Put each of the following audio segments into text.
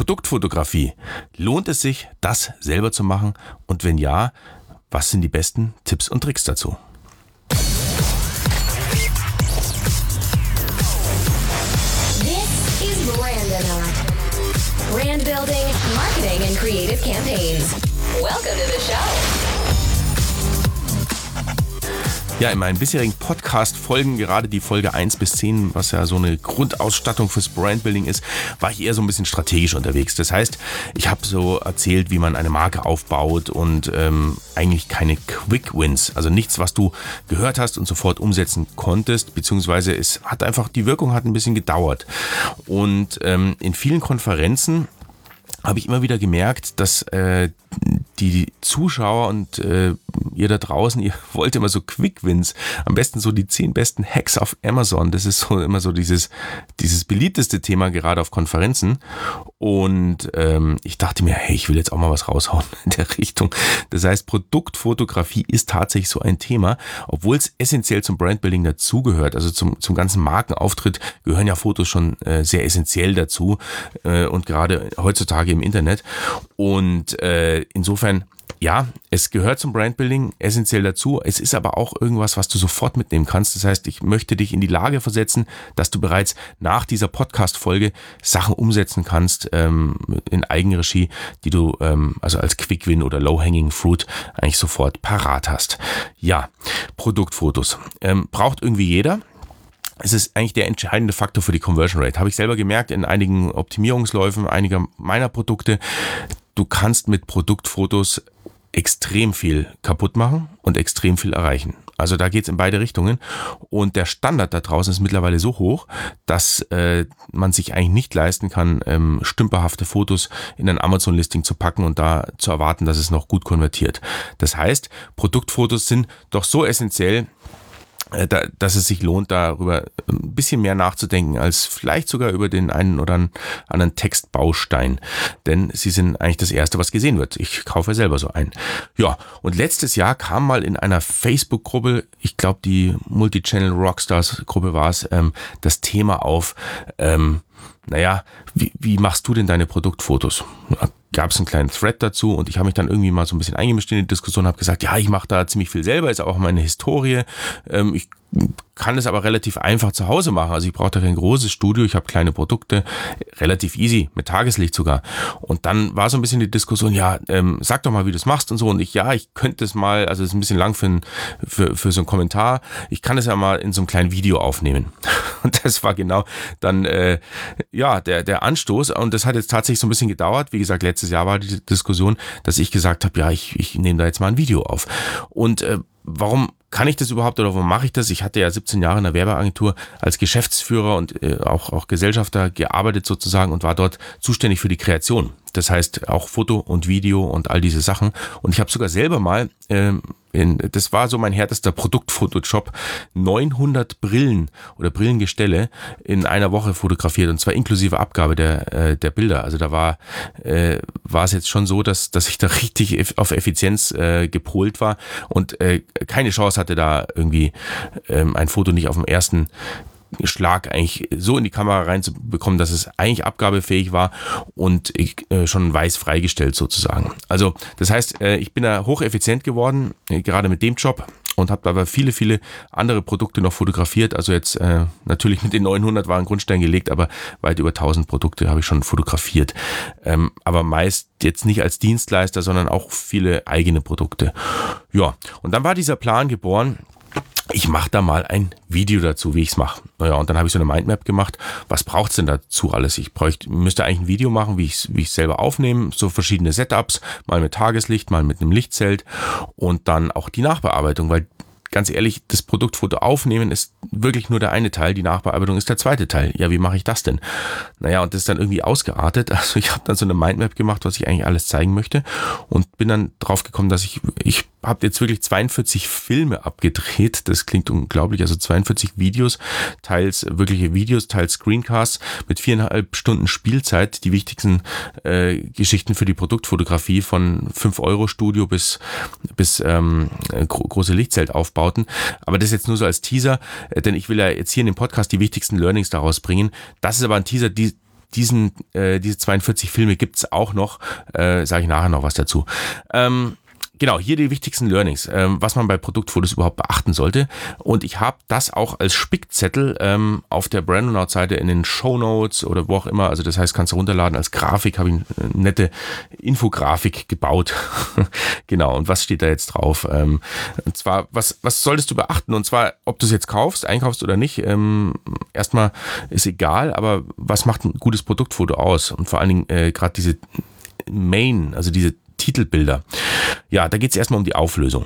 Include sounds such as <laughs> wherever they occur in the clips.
Produktfotografie. Lohnt es sich, das selber zu machen? Und wenn ja, was sind die besten Tipps und Tricks dazu? This is. Brand building, marketing, and creative campaigns. Welcome to the show. Ja, in meinen bisherigen Podcast-Folgen, gerade die Folge 1 bis 10, was ja so eine Grundausstattung fürs Brandbuilding ist, war ich eher so ein bisschen strategisch unterwegs. Das heißt, ich habe so erzählt, wie man eine Marke aufbaut und ähm, eigentlich keine Quick Wins, also nichts, was du gehört hast und sofort umsetzen konntest, beziehungsweise es hat einfach, die Wirkung hat ein bisschen gedauert. Und ähm, in vielen Konferenzen habe ich immer wieder gemerkt, dass äh, die Zuschauer und äh, ihr da draußen, <laughs> ihr wollt immer so Quick Wins, am besten so die zehn besten Hacks auf Amazon. Das ist so immer so dieses, dieses beliebteste Thema gerade auf Konferenzen. Und ähm, ich dachte mir, hey, ich will jetzt auch mal was raushauen <laughs> in der Richtung. Das heißt, Produktfotografie ist tatsächlich so ein Thema, obwohl es essentiell zum Brandbuilding dazugehört. Also zum, zum ganzen Markenauftritt gehören ja Fotos schon äh, sehr essentiell dazu äh, und gerade heutzutage im Internet. Und äh, insofern ja, es gehört zum Brandbuilding essentiell dazu. Es ist aber auch irgendwas, was du sofort mitnehmen kannst. Das heißt, ich möchte dich in die Lage versetzen, dass du bereits nach dieser Podcast-Folge Sachen umsetzen kannst ähm, in Eigenregie, die du ähm, also als Quick-Win oder Low-Hanging Fruit eigentlich sofort parat hast. Ja, Produktfotos. Ähm, braucht irgendwie jeder es ist eigentlich der entscheidende Faktor für die Conversion Rate. Habe ich selber gemerkt in einigen Optimierungsläufen einiger meiner Produkte. Du kannst mit Produktfotos extrem viel kaputt machen und extrem viel erreichen. Also da geht's in beide Richtungen. Und der Standard da draußen ist mittlerweile so hoch, dass äh, man sich eigentlich nicht leisten kann, ähm, stümperhafte Fotos in ein Amazon-Listing zu packen und da zu erwarten, dass es noch gut konvertiert. Das heißt, Produktfotos sind doch so essentiell, äh, dass es sich lohnt, darüber ein bisschen mehr nachzudenken, als vielleicht sogar über den einen oder anderen Textbaustein. Denn sie sind eigentlich das Erste, was gesehen wird. Ich kaufe selber so ein. Ja, und letztes Jahr kam mal in einer Facebook-Gruppe, ich glaube die Multichannel Rockstars-Gruppe war es, ähm, das Thema auf, ähm, naja, wie, wie machst du denn deine Produktfotos? Gab es einen kleinen Thread dazu und ich habe mich dann irgendwie mal so ein bisschen eingemischt in die Diskussion, habe gesagt, ja, ich mache da ziemlich viel selber, ist auch meine Historie. Ähm, ich kann es aber relativ einfach zu Hause machen. Also ich brauche da kein großes Studio, ich habe kleine Produkte, relativ easy, mit Tageslicht sogar. Und dann war so ein bisschen die Diskussion, ja, ähm, sag doch mal, wie du es machst und so. Und ich, ja, ich könnte es mal, also es ist ein bisschen lang für, ein, für, für so einen Kommentar, ich kann es ja mal in so einem kleinen Video aufnehmen. <laughs> Und das war genau dann, äh, ja, der, der Anstoß. Und das hat jetzt tatsächlich so ein bisschen gedauert. Wie gesagt, letztes Jahr war die Diskussion, dass ich gesagt habe, ja, ich, ich nehme da jetzt mal ein Video auf. Und äh, warum kann ich das überhaupt oder warum mache ich das? Ich hatte ja 17 Jahre in der Werbeagentur als Geschäftsführer und äh, auch, auch Gesellschafter gearbeitet sozusagen und war dort zuständig für die Kreation. Das heißt auch Foto und Video und all diese Sachen. Und ich habe sogar selber mal, ähm, in, das war so mein härtester Produktfotojob, 900 Brillen oder Brillengestelle in einer Woche fotografiert und zwar inklusive Abgabe der, äh, der Bilder. Also da war, äh, war es jetzt schon so, dass, dass ich da <laughs> richtig auf Effizienz äh, gepolt war und äh, keine Chance hatte da irgendwie ähm, ein Foto nicht auf dem ersten Schlag eigentlich so in die Kamera reinzubekommen, dass es eigentlich abgabefähig war und ich, äh, schon weiß freigestellt sozusagen. Also das heißt, äh, ich bin da hocheffizient geworden, äh, gerade mit dem Job und habe aber viele, viele andere Produkte noch fotografiert. Also jetzt äh, natürlich mit den 900 war ein Grundstein gelegt, aber weit über 1000 Produkte habe ich schon fotografiert. Ähm, aber meist jetzt nicht als Dienstleister, sondern auch viele eigene Produkte. Ja, und dann war dieser Plan geboren, ich mache da mal ein Video dazu, wie ich es mache. Naja, und dann habe ich so eine Mindmap gemacht. Was braucht's denn dazu alles? Ich bräuchte, müsste eigentlich ein Video machen, wie ich wie ich selber aufnehme, so verschiedene Setups, mal mit Tageslicht, mal mit einem Lichtzelt und dann auch die Nachbearbeitung, weil ganz ehrlich, das Produktfoto aufnehmen ist wirklich nur der eine Teil, die Nachbearbeitung ist der zweite Teil. Ja, wie mache ich das denn? Naja, und das ist dann irgendwie ausgeartet. <laughs> Also ich habe dann so eine Mindmap gemacht, was ich eigentlich alles zeigen möchte und bin dann drauf gekommen, dass ich, ich habe jetzt wirklich 42 Filme abgedreht. Das klingt unglaublich. Also 42 Videos, teils wirkliche Videos, teils Screencasts mit viereinhalb Stunden Spielzeit. Die wichtigsten äh, Geschichten für die Produktfotografie von 5-Euro-Studio bis, bis ähm, gro große Lichtzeltaufbauten. Aber das ist jetzt nur so als Teaser, äh, denn ich will ja jetzt hier in dem Podcast die wichtigsten Learnings daraus bringen. Das ist aber ein Teaser, die diesen, äh, diese 42 Filme gibt's auch noch, äh, sage ich nachher noch was dazu. Ähm, Genau, hier die wichtigsten Learnings, ähm, was man bei Produktfotos überhaupt beachten sollte. Und ich habe das auch als Spickzettel ähm, auf der Brandonaut-Seite in den Show Notes oder wo auch immer. Also das heißt, kannst du runterladen als Grafik, habe ich eine nette Infografik gebaut. <laughs> genau, und was steht da jetzt drauf? Ähm, und zwar, was, was solltest du beachten? Und zwar, ob du es jetzt kaufst, einkaufst oder nicht. Ähm, erstmal ist egal, aber was macht ein gutes Produktfoto aus? Und vor allen Dingen äh, gerade diese Main, also diese Titelbilder. Ja, da geht es erstmal um die Auflösung.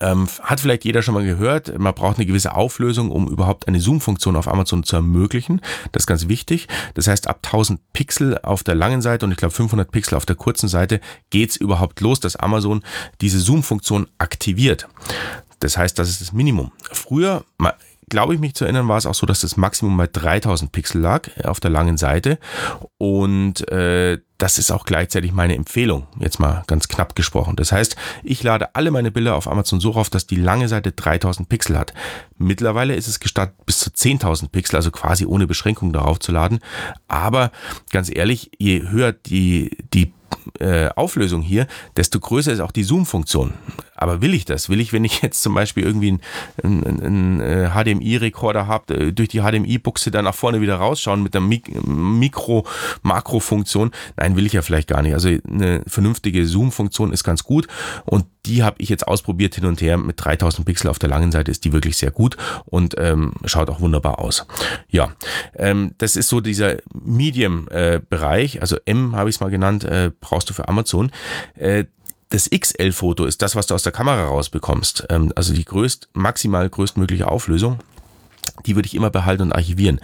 Ähm, hat vielleicht jeder schon mal gehört, man braucht eine gewisse Auflösung, um überhaupt eine Zoom-Funktion auf Amazon zu ermöglichen. Das ist ganz wichtig. Das heißt, ab 1000 Pixel auf der langen Seite und ich glaube 500 Pixel auf der kurzen Seite geht's überhaupt los, dass Amazon diese Zoom-Funktion aktiviert. Das heißt, das ist das Minimum. Früher, glaube ich mich zu erinnern, war es auch so, dass das Maximum bei 3000 Pixel lag äh, auf der langen Seite. Und äh, das ist auch gleichzeitig meine Empfehlung, jetzt mal ganz knapp gesprochen. Das heißt, ich lade alle meine Bilder auf Amazon so auf, dass die lange Seite 3000 Pixel hat. Mittlerweile ist es gestattet, bis zu 10.000 Pixel, also quasi ohne Beschränkung darauf zu laden. Aber ganz ehrlich, je höher die, die äh, Auflösung hier, desto größer ist auch die Zoom-Funktion. Aber will ich das? Will ich, wenn ich jetzt zum Beispiel irgendwie einen, einen, einen HDMI-Rekorder habe, äh, durch die HDMI-Buchse dann nach vorne wieder rausschauen mit der Mik Mikro-Makro-Funktion? Nein, will ich ja vielleicht gar nicht. Also eine vernünftige Zoom-Funktion ist ganz gut und die habe ich jetzt ausprobiert hin und her. Mit 3000 Pixel auf der langen Seite ist die wirklich sehr gut und ähm, schaut auch wunderbar aus. Ja, ähm, das ist so dieser Medium-Bereich, äh, also M habe ich es mal genannt, äh, brauchst du für Amazon. Äh, das XL-Foto ist das, was du aus der Kamera rausbekommst. Ähm, also die größt, maximal größtmögliche Auflösung die würde ich immer behalten und archivieren.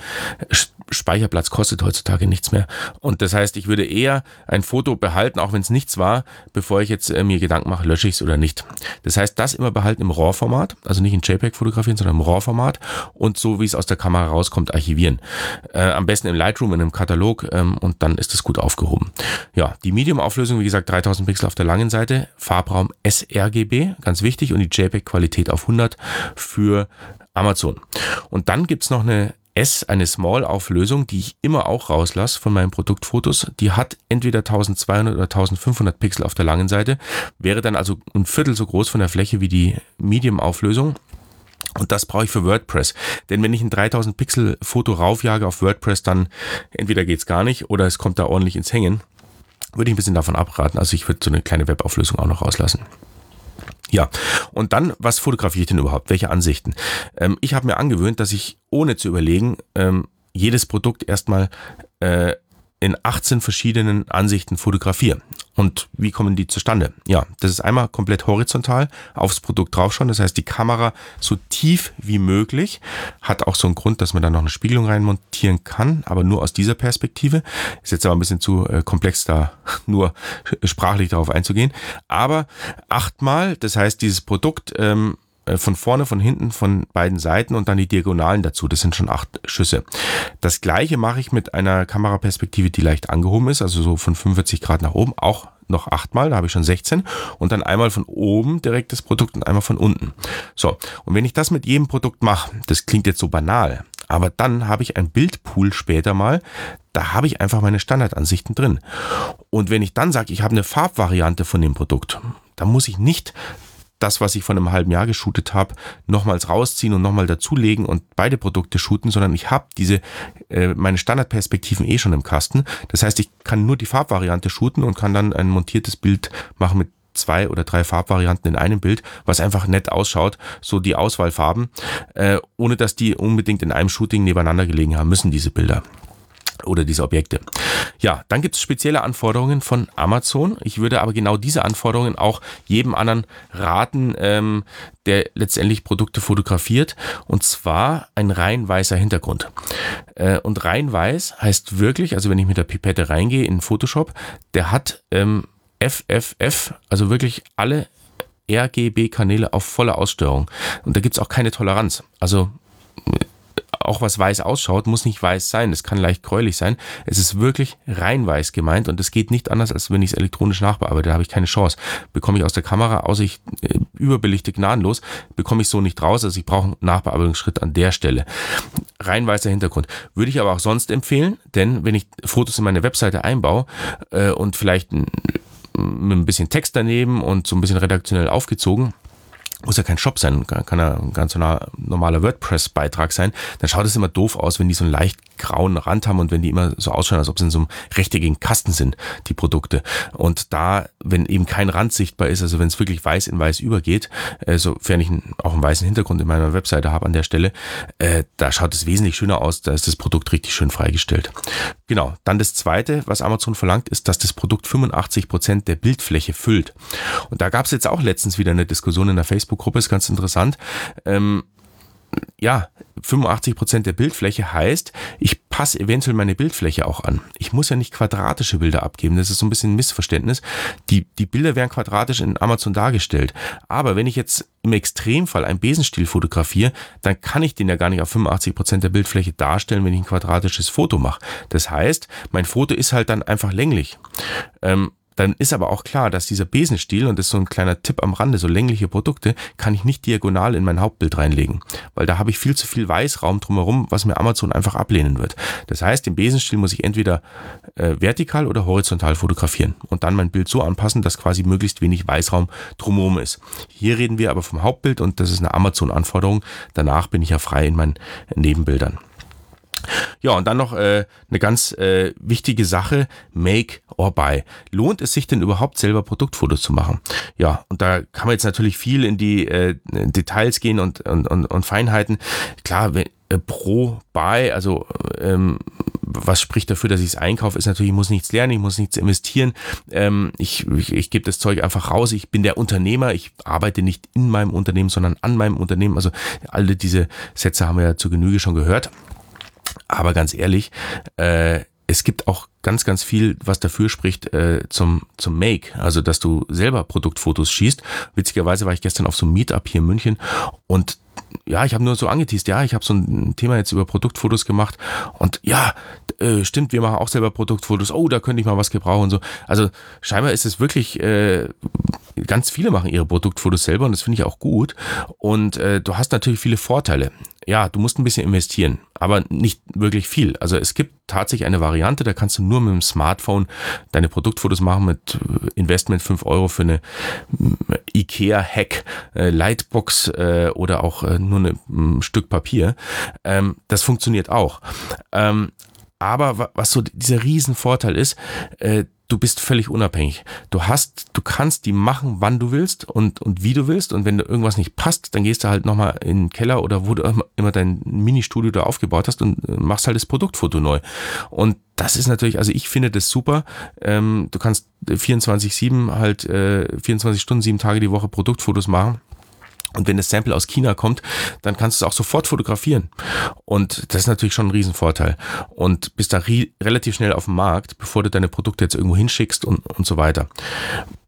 Speicherplatz kostet heutzutage nichts mehr. Und das heißt, ich würde eher ein Foto behalten, auch wenn es nichts war, bevor ich jetzt äh, mir Gedanken mache, lösche ich es oder nicht. Das heißt, das immer behalten im RAW-Format, also nicht in JPEG fotografieren, sondern im RAW-Format und so wie es aus der Kamera rauskommt, archivieren. Äh, am besten im Lightroom, in einem Katalog ähm, und dann ist es gut aufgehoben. Ja, die Medium-Auflösung, wie gesagt, 3000 Pixel auf der langen Seite, Farbraum sRGB, ganz wichtig und die JPEG-Qualität auf 100 für Amazon. Und dann gibt's noch eine S, eine Small-Auflösung, die ich immer auch rauslasse von meinen Produktfotos. Die hat entweder 1200 oder 1500 Pixel auf der langen Seite, wäre dann also ein Viertel so groß von der Fläche wie die Medium-Auflösung. Und das brauche ich für WordPress. Denn wenn ich ein 3000 Pixel Foto raufjage auf WordPress, dann entweder geht's gar nicht oder es kommt da ordentlich ins Hängen. Würde ich ein bisschen davon abraten. Also ich würde so eine kleine Webauflösung auch noch rauslassen. Ja, und dann, was fotografiere ich denn überhaupt? Welche Ansichten? Ähm, ich habe mir angewöhnt, dass ich ohne zu überlegen ähm, jedes Produkt erstmal äh, in 18 verschiedenen Ansichten fotografiere. Und wie kommen die zustande? Ja, das ist einmal komplett horizontal aufs Produkt draufschauen. Das heißt, die Kamera so tief wie möglich hat auch so einen Grund, dass man da noch eine Spiegelung reinmontieren kann, aber nur aus dieser Perspektive. Ist jetzt aber ein bisschen zu äh, komplex, da <laughs> nur sprachlich darauf einzugehen. Aber achtmal, das heißt, dieses Produkt ähm, äh, von vorne, von hinten, von beiden Seiten und dann die Diagonalen dazu. Das sind schon acht Schüsse. Das gleiche mache ich mit einer Kameraperspektive, die leicht angehoben ist, also so von 45 Grad nach oben, auch noch achtmal, da habe ich schon 16 und dann einmal von oben direkt das Produkt und einmal von unten. So, und wenn ich das mit jedem Produkt mache, das klingt jetzt so banal, aber dann habe ich ein Bildpool später mal, da habe ich einfach meine Standardansichten drin. Und wenn ich dann sage, ich habe eine Farbvariante von dem Produkt, dann muss ich nicht das, was ich von einem halben Jahr geshootet habe, nochmals rausziehen und nochmal dazulegen und beide Produkte shooten, sondern ich habe diese äh, meine Standardperspektiven eh schon im Kasten. Das heißt, ich kann nur die Farbvariante shooten und kann dann ein montiertes Bild machen mit zwei oder drei Farbvarianten in einem Bild, was einfach nett ausschaut, so die Auswahlfarben, äh, ohne dass die unbedingt in einem Shooting nebeneinander gelegen haben müssen, diese Bilder oder diese Objekte. Ja, dann gibt es spezielle Anforderungen von Amazon. Ich würde aber genau diese Anforderungen auch jedem anderen raten, ähm, der letztendlich Produkte fotografiert. Und zwar ein rein weißer Hintergrund. Äh, und rein weiß heißt wirklich, also wenn ich mit der Pipette reingehe in Photoshop, der hat ähm, FFF, also wirklich alle RGB-Kanäle auf volle Aussteuerung. Und da gibt's auch keine Toleranz. Also auch was weiß ausschaut, muss nicht weiß sein. Es kann leicht gräulich sein. Es ist wirklich rein weiß gemeint und es geht nicht anders, als wenn ich es elektronisch nachbearbeite. Da habe ich keine Chance. Bekomme ich aus der Kamera, außer ich äh, überbelichte gnadenlos, bekomme ich so nicht raus. Also ich brauche einen Nachbearbeitungsschritt an der Stelle. Rein weißer Hintergrund. Würde ich aber auch sonst empfehlen, denn wenn ich Fotos in meine Webseite einbaue äh, und vielleicht ein, mit ein bisschen Text daneben und so ein bisschen redaktionell aufgezogen, muss ja kein Shop sein, kann ja ein ganz normaler WordPress-Beitrag sein, dann schaut es immer doof aus, wenn die so einen leicht grauen Rand haben und wenn die immer so ausschauen, als ob sie in so einem rechteckigen Kasten sind, die Produkte. Und da, wenn eben kein Rand sichtbar ist, also wenn es wirklich weiß in weiß übergeht, äh, sofern ich auch einen weißen Hintergrund in meiner Webseite habe an der Stelle, äh, da schaut es wesentlich schöner aus, da ist das Produkt richtig schön freigestellt. Genau, dann das zweite, was Amazon verlangt, ist, dass das Produkt 85 Prozent der Bildfläche füllt. Und da gab es jetzt auch letztens wieder eine Diskussion in der Facebook-Gruppe, ist ganz interessant. Ähm, ja, 85 Prozent der Bildfläche heißt, ich passe eventuell meine Bildfläche auch an. Ich muss ja nicht quadratische Bilder abgeben. Das ist so ein bisschen ein Missverständnis. Die, die Bilder werden quadratisch in Amazon dargestellt. Aber wenn ich jetzt im Extremfall einen Besenstiel fotografiere, dann kann ich den ja gar nicht auf 85 Prozent der Bildfläche darstellen, wenn ich ein quadratisches Foto mache. Das heißt, mein Foto ist halt dann einfach länglich. Ähm, dann ist aber auch klar, dass dieser Besenstiel, und das ist so ein kleiner Tipp am Rande, so längliche Produkte, kann ich nicht diagonal in mein Hauptbild reinlegen, weil da habe ich viel zu viel Weißraum drumherum, was mir Amazon einfach ablehnen wird. Das heißt, den Besenstiel muss ich entweder äh, vertikal oder horizontal fotografieren und dann mein Bild so anpassen, dass quasi möglichst wenig Weißraum drumherum ist. Hier reden wir aber vom Hauptbild und das ist eine Amazon-Anforderung. Danach bin ich ja frei in meinen Nebenbildern. Ja, und dann noch äh, eine ganz äh, wichtige Sache, Make or Buy. Lohnt es sich denn überhaupt selber Produktfotos zu machen? Ja, und da kann man jetzt natürlich viel in die äh, Details gehen und, und, und, und Feinheiten. Klar, wenn, äh, pro Buy, also ähm, was spricht dafür, dass ich es einkaufe, ist natürlich, ich muss nichts lernen, ich muss nichts investieren. Ähm, ich ich, ich gebe das Zeug einfach raus. Ich bin der Unternehmer. Ich arbeite nicht in meinem Unternehmen, sondern an meinem Unternehmen. Also alle diese Sätze haben wir ja zu Genüge schon gehört. Aber ganz ehrlich, äh, es gibt auch ganz, ganz viel, was dafür spricht äh, zum, zum Make, also dass du selber Produktfotos schießt. Witzigerweise war ich gestern auf so einem Meetup hier in München und ja, ich habe nur so angeteased, ja, ich habe so ein Thema jetzt über Produktfotos gemacht und ja, äh, stimmt, wir machen auch selber Produktfotos, oh, da könnte ich mal was gebrauchen und so. Also scheinbar ist es wirklich, äh, ganz viele machen ihre Produktfotos selber und das finde ich auch gut und äh, du hast natürlich viele Vorteile ja, du musst ein bisschen investieren, aber nicht wirklich viel. Also es gibt tatsächlich eine Variante, da kannst du nur mit dem Smartphone deine Produktfotos machen mit äh, Investment 5 Euro für eine äh, IKEA-Hack, äh, Lightbox oder auch nur ein mm, Stück Papier. Ähm, das funktioniert auch. Ähm, aber was so dieser Riesenvorteil ist, du bist völlig unabhängig. Du hast, du kannst die machen, wann du willst und, und wie du willst. Und wenn da irgendwas nicht passt, dann gehst du halt nochmal in den Keller oder wo du immer dein Ministudio da aufgebaut hast und äh, machst halt das Produktfoto neu. Und das ist natürlich, also ich finde das super. Ähm, du kannst 24-7 halt äh, 24 Stunden, sieben Tage die Woche Produktfotos machen. Und wenn das Sample aus China kommt, dann kannst du es auch sofort fotografieren. Und das ist natürlich schon ein Riesenvorteil. Und bist da relativ schnell auf dem Markt, bevor du deine Produkte jetzt irgendwo hinschickst und, und so weiter.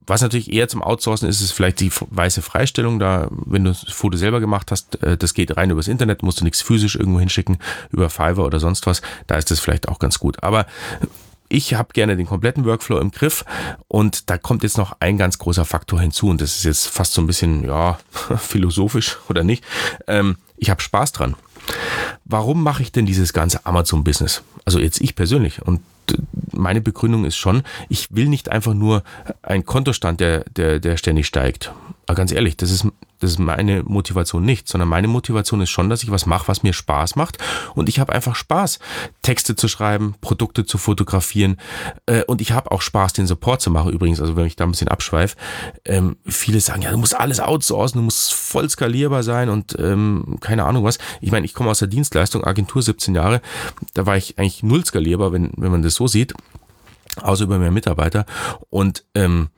Was natürlich eher zum Outsourcen ist, ist vielleicht die weiße Freistellung. Da, wenn du das Foto selber gemacht hast, äh, das geht rein übers Internet, musst du nichts physisch irgendwo hinschicken, über Fiverr oder sonst was. Da ist das vielleicht auch ganz gut. Aber ich habe gerne den kompletten Workflow im Griff und da kommt jetzt noch ein ganz großer Faktor hinzu und das ist jetzt fast so ein bisschen, ja, <laughs> philosophisch oder nicht. Ähm, ich habe Spaß dran. Warum mache ich denn dieses ganze Amazon-Business? Also jetzt ich persönlich und meine Begründung ist schon, ich will nicht einfach nur ein Kontostand, der, der, der ständig steigt. Aber ganz ehrlich, das ist, das ist meine Motivation nicht, sondern meine Motivation ist schon, dass ich was mache, was mir Spaß macht. Und ich habe einfach Spaß, Texte zu schreiben, Produkte zu fotografieren. Äh, und ich habe auch Spaß, den Support zu machen. Übrigens, also wenn ich da ein bisschen abschweife, ähm, viele sagen, ja, du musst alles outsourcen, du musst voll skalierbar sein und ähm, keine Ahnung was. Ich meine, ich komme aus der Dienstleistung, Agentur 17 Jahre, da war ich eigentlich null skalierbar, wenn, wenn man das so sieht, außer über mehr Mitarbeiter. Und ähm,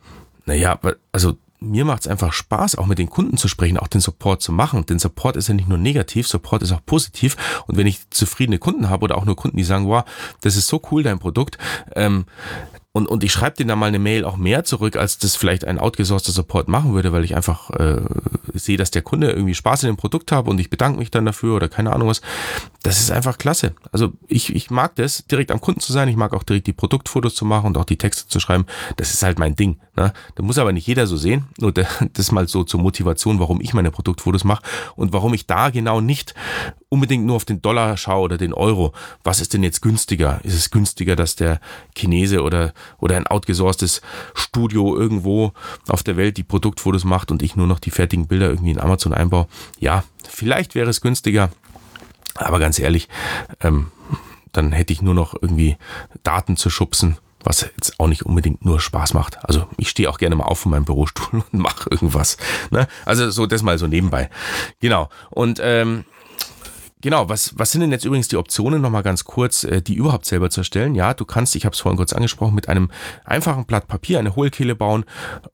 naja, also mir macht es einfach Spaß, auch mit den Kunden zu sprechen, auch den Support zu machen. Denn Support ist ja nicht nur negativ, Support ist auch positiv. Und wenn ich zufriedene Kunden habe oder auch nur Kunden, die sagen, wow, das ist so cool, dein Produkt, ähm, und, und ich schreibe denen dann mal eine Mail auch mehr zurück, als das vielleicht ein outgesourceter Support machen würde, weil ich einfach äh, sehe, dass der Kunde irgendwie Spaß in dem Produkt hat und ich bedanke mich dann dafür oder keine Ahnung was. Das ist einfach klasse. Also ich, ich mag das, direkt am Kunden zu sein. Ich mag auch direkt die Produktfotos zu machen und auch die Texte zu schreiben. Das ist halt mein Ding. Ne? Da muss aber nicht jeder so sehen. Nur <laughs> das mal so zur Motivation, warum ich meine Produktfotos mache und warum ich da genau nicht unbedingt nur auf den Dollar schaue oder den Euro. Was ist denn jetzt günstiger? Ist es günstiger, dass der Chinese oder, oder ein outgesourcetes Studio irgendwo auf der Welt die Produktfotos macht und ich nur noch die fertigen Bilder irgendwie in Amazon einbaue? Ja, vielleicht wäre es günstiger. Aber ganz ehrlich, ähm, dann hätte ich nur noch irgendwie Daten zu schubsen was jetzt auch nicht unbedingt nur Spaß macht. Also ich stehe auch gerne mal auf von meinem Bürostuhl <laughs> und mache irgendwas. Ne? Also so das mal so nebenbei. Genau. Und ähm, Genau, was, was sind denn jetzt übrigens die Optionen, nochmal ganz kurz, äh, die überhaupt selber zu erstellen? Ja, du kannst, ich habe es vorhin kurz angesprochen, mit einem einfachen Blatt Papier eine Hohlkehle bauen.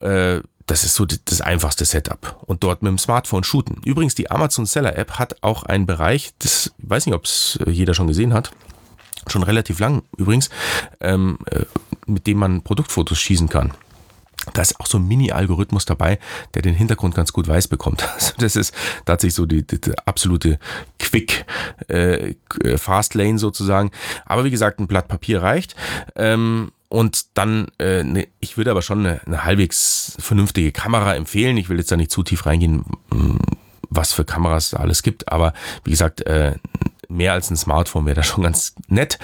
Äh, das ist so das einfachste Setup. Und dort mit dem Smartphone shooten. Übrigens, die Amazon Seller App hat auch einen Bereich, das weiß nicht, ob es äh, jeder schon gesehen hat, schon relativ lang übrigens, ähm, mit dem man Produktfotos schießen kann. Da ist auch so ein Mini-Algorithmus dabei, der den Hintergrund ganz gut weiß bekommt. <laughs> Also das ist tatsächlich so die, die, die absolute Quick äh, Fast Lane sozusagen. Aber wie gesagt, ein Blatt Papier reicht. Ähm, und dann, äh, ne, ich würde aber schon eine, eine halbwegs vernünftige Kamera empfehlen. Ich will jetzt da nicht zu tief reingehen, was für Kameras da alles gibt. Aber wie gesagt, äh, mehr als ein Smartphone wäre da schon ganz nett.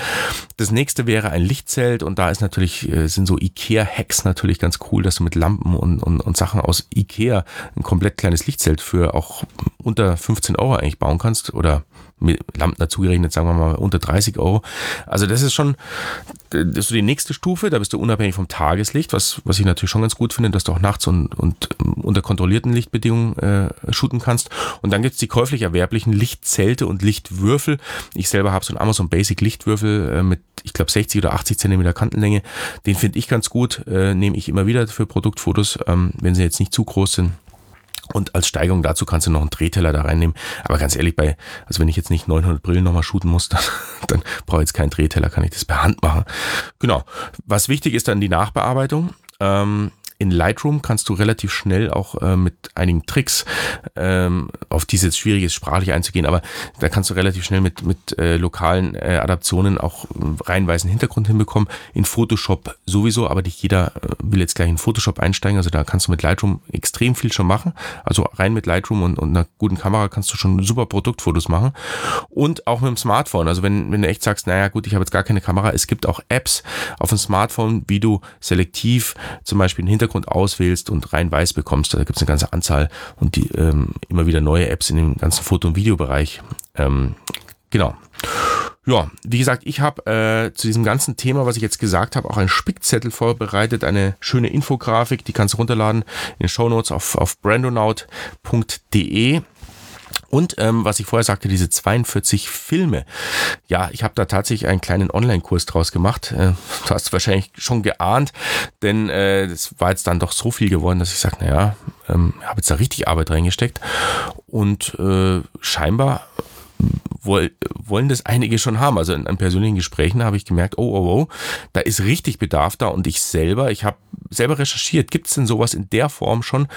Das nächste wäre ein Lichtzelt und da ist natürlich, äh, sind so IKEA-Hacks natürlich ganz cool, dass du mit Lampen und, und, und Sachen aus IKEA ein komplett kleines Lichtzelt für auch unter 15 Euro eigentlich bauen kannst oder mit Lampen dazu gerechnet, sagen wir mal unter 30 Euro. Also das ist schon das ist so die nächste Stufe, da bist du unabhängig vom Tageslicht, was, was ich natürlich schon ganz gut finde, dass du auch nachts und, und ähm, unter kontrollierten Lichtbedingungen äh, shooten kannst. Und dann gibt's die käuflich erwerblichen Lichtzelte und Lichtwürfel. Ich selber habe so einen Amazon Basic Lichtwürfel äh, mit, ich glaube, 60 oder 80 Zentimeter Kantenlänge. Den finde ich ganz gut, äh, nehme ich immer wieder für Produktfotos, ähm, wenn sie jetzt nicht zu groß sind. Und als Steigerung dazu kannst du noch einen Drehteller da reinnehmen. Aber ganz ehrlich, bei, also wenn ich jetzt nicht 900 Brillen nochmal shooten muss, <laughs> dann, dann brauche ich jetzt keinen Drehteller, kann ich das per Hand machen. Genau. Was wichtig ist dann die Nachbearbeitung. Ähm, in Lightroom kannst du relativ schnell auch äh, mit einigen Tricks, ähm, auf die es jetzt schwierig ist, sprachlich einzugehen, aber da kannst du relativ schnell mit, mit äh, lokalen äh, Adaptionen auch rein weißen Hintergrund hinbekommen. In Photoshop sowieso, aber nicht jeder äh, will jetzt gleich in Photoshop einsteigen. Also da kannst du mit Lightroom extrem viel schon machen. Also rein mit Lightroom und, und einer guten Kamera kannst du schon super Produktfotos machen. Und auch mit dem Smartphone. Also wenn, wenn du echt sagst, naja gut, ich habe jetzt gar keine Kamera, es gibt auch Apps auf dem Smartphone, wie du selektiv zum Beispiel einen Hintergrund Hintergrund auswählst und rein weiß bekommst. Da gibt es eine ganze Anzahl und die ähm, immer wieder neue Apps in dem ganzen Foto- und Videobereich. Ähm, genau. Ja, wie gesagt, ich habe äh, zu diesem ganzen Thema, was ich jetzt gesagt habe, auch einen Spickzettel vorbereitet, eine schöne Infografik, die kannst du runterladen in den Shownotes auf, auf brandonaut.de. Und ähm, was ich vorher sagte, diese 42 Filme. Ja, ich habe da tatsächlich einen kleinen Online-Kurs draus gemacht. Äh, du hast wahrscheinlich schon geahnt, denn äh, das war jetzt dann doch so viel geworden, dass ich sage, naja, ähm, habe jetzt da richtig Arbeit reingesteckt. Und äh, scheinbar wollen das einige schon haben. Also in, in persönlichen Gesprächen habe ich gemerkt, oh, oh, oh, da ist richtig Bedarf da und ich selber, ich habe selber recherchiert, gibt es denn sowas in der Form schon?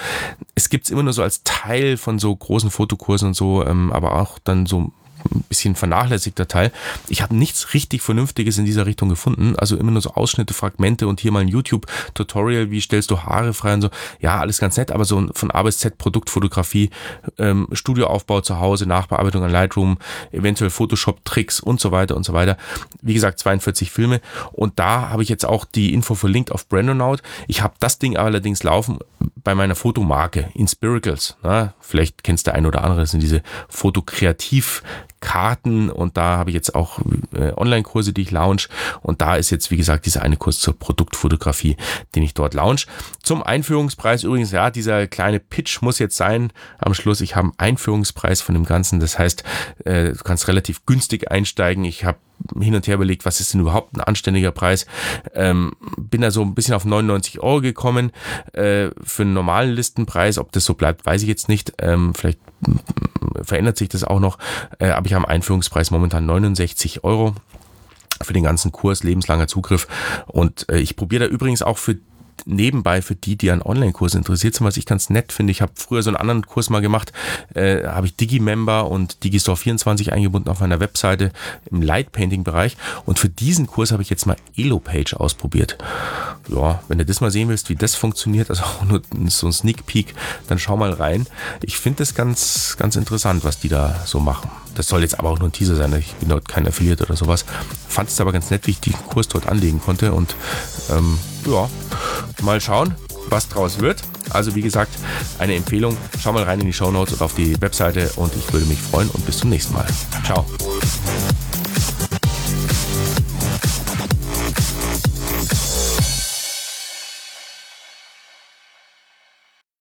Es gibt es immer nur so als Teil von so großen Fotokursen und so, ähm, aber auch dann so ein bisschen vernachlässigter Teil. Ich habe nichts richtig Vernünftiges in dieser Richtung gefunden. Also immer nur so Ausschnitte, Fragmente und hier mal ein YouTube-Tutorial, wie stellst du Haare frei und so. Ja, alles ganz nett, aber so von A bis Z Produktfotografie, ähm, Studioaufbau zu Hause, Nachbearbeitung an Lightroom, eventuell Photoshop-Tricks und so weiter und so weiter. Wie gesagt, 42 Filme. Und da habe ich jetzt auch die Info verlinkt auf Brandonaut. Ich habe das Ding allerdings laufen bei meiner Fotomarke Inspiracles. Na, vielleicht kennst du ein oder andere, das sind diese Fotokreativ Karten und da habe ich jetzt auch äh, Online-Kurse, die ich launch und da ist jetzt, wie gesagt, dieser eine Kurs zur Produktfotografie, den ich dort launch. Zum Einführungspreis übrigens, ja, dieser kleine Pitch muss jetzt sein am Schluss. Ich habe einen Einführungspreis von dem Ganzen, das heißt, äh, du kannst relativ günstig einsteigen. Ich habe hin und her überlegt, was ist denn überhaupt ein anständiger Preis. Ähm, bin da so ein bisschen auf 99 Euro gekommen äh, für einen normalen Listenpreis. Ob das so bleibt, weiß ich jetzt nicht. Ähm, vielleicht verändert sich das auch noch. Äh, aber ich habe einen Einführungspreis momentan 69 Euro. für den ganzen Kurs lebenslanger Zugriff. Und äh, ich probiere da übrigens auch für nebenbei für die, die an Online-Kursen interessiert sind, was ich ganz nett finde. Ich habe früher so einen anderen Kurs mal gemacht, äh, habe ich Digimember und Digistore 24 eingebunden auf meiner Webseite im Lightpainting-Bereich und für diesen Kurs habe ich jetzt mal Elopage ausprobiert. Ja, wenn du das mal sehen willst, wie das funktioniert, also auch nur so ein Sneak Peek, dann schau mal rein. Ich finde das ganz, ganz interessant, was die da so machen. Das soll jetzt aber auch nur ein Teaser sein. Ich bin dort kein Affiliate oder sowas. Fand es aber ganz nett, wie ich den Kurs dort anlegen konnte und ähm, ja, mal schauen, was draus wird. Also wie gesagt, eine Empfehlung. Schau mal rein in die Show Notes und auf die Webseite und ich würde mich freuen und bis zum nächsten Mal. Ciao.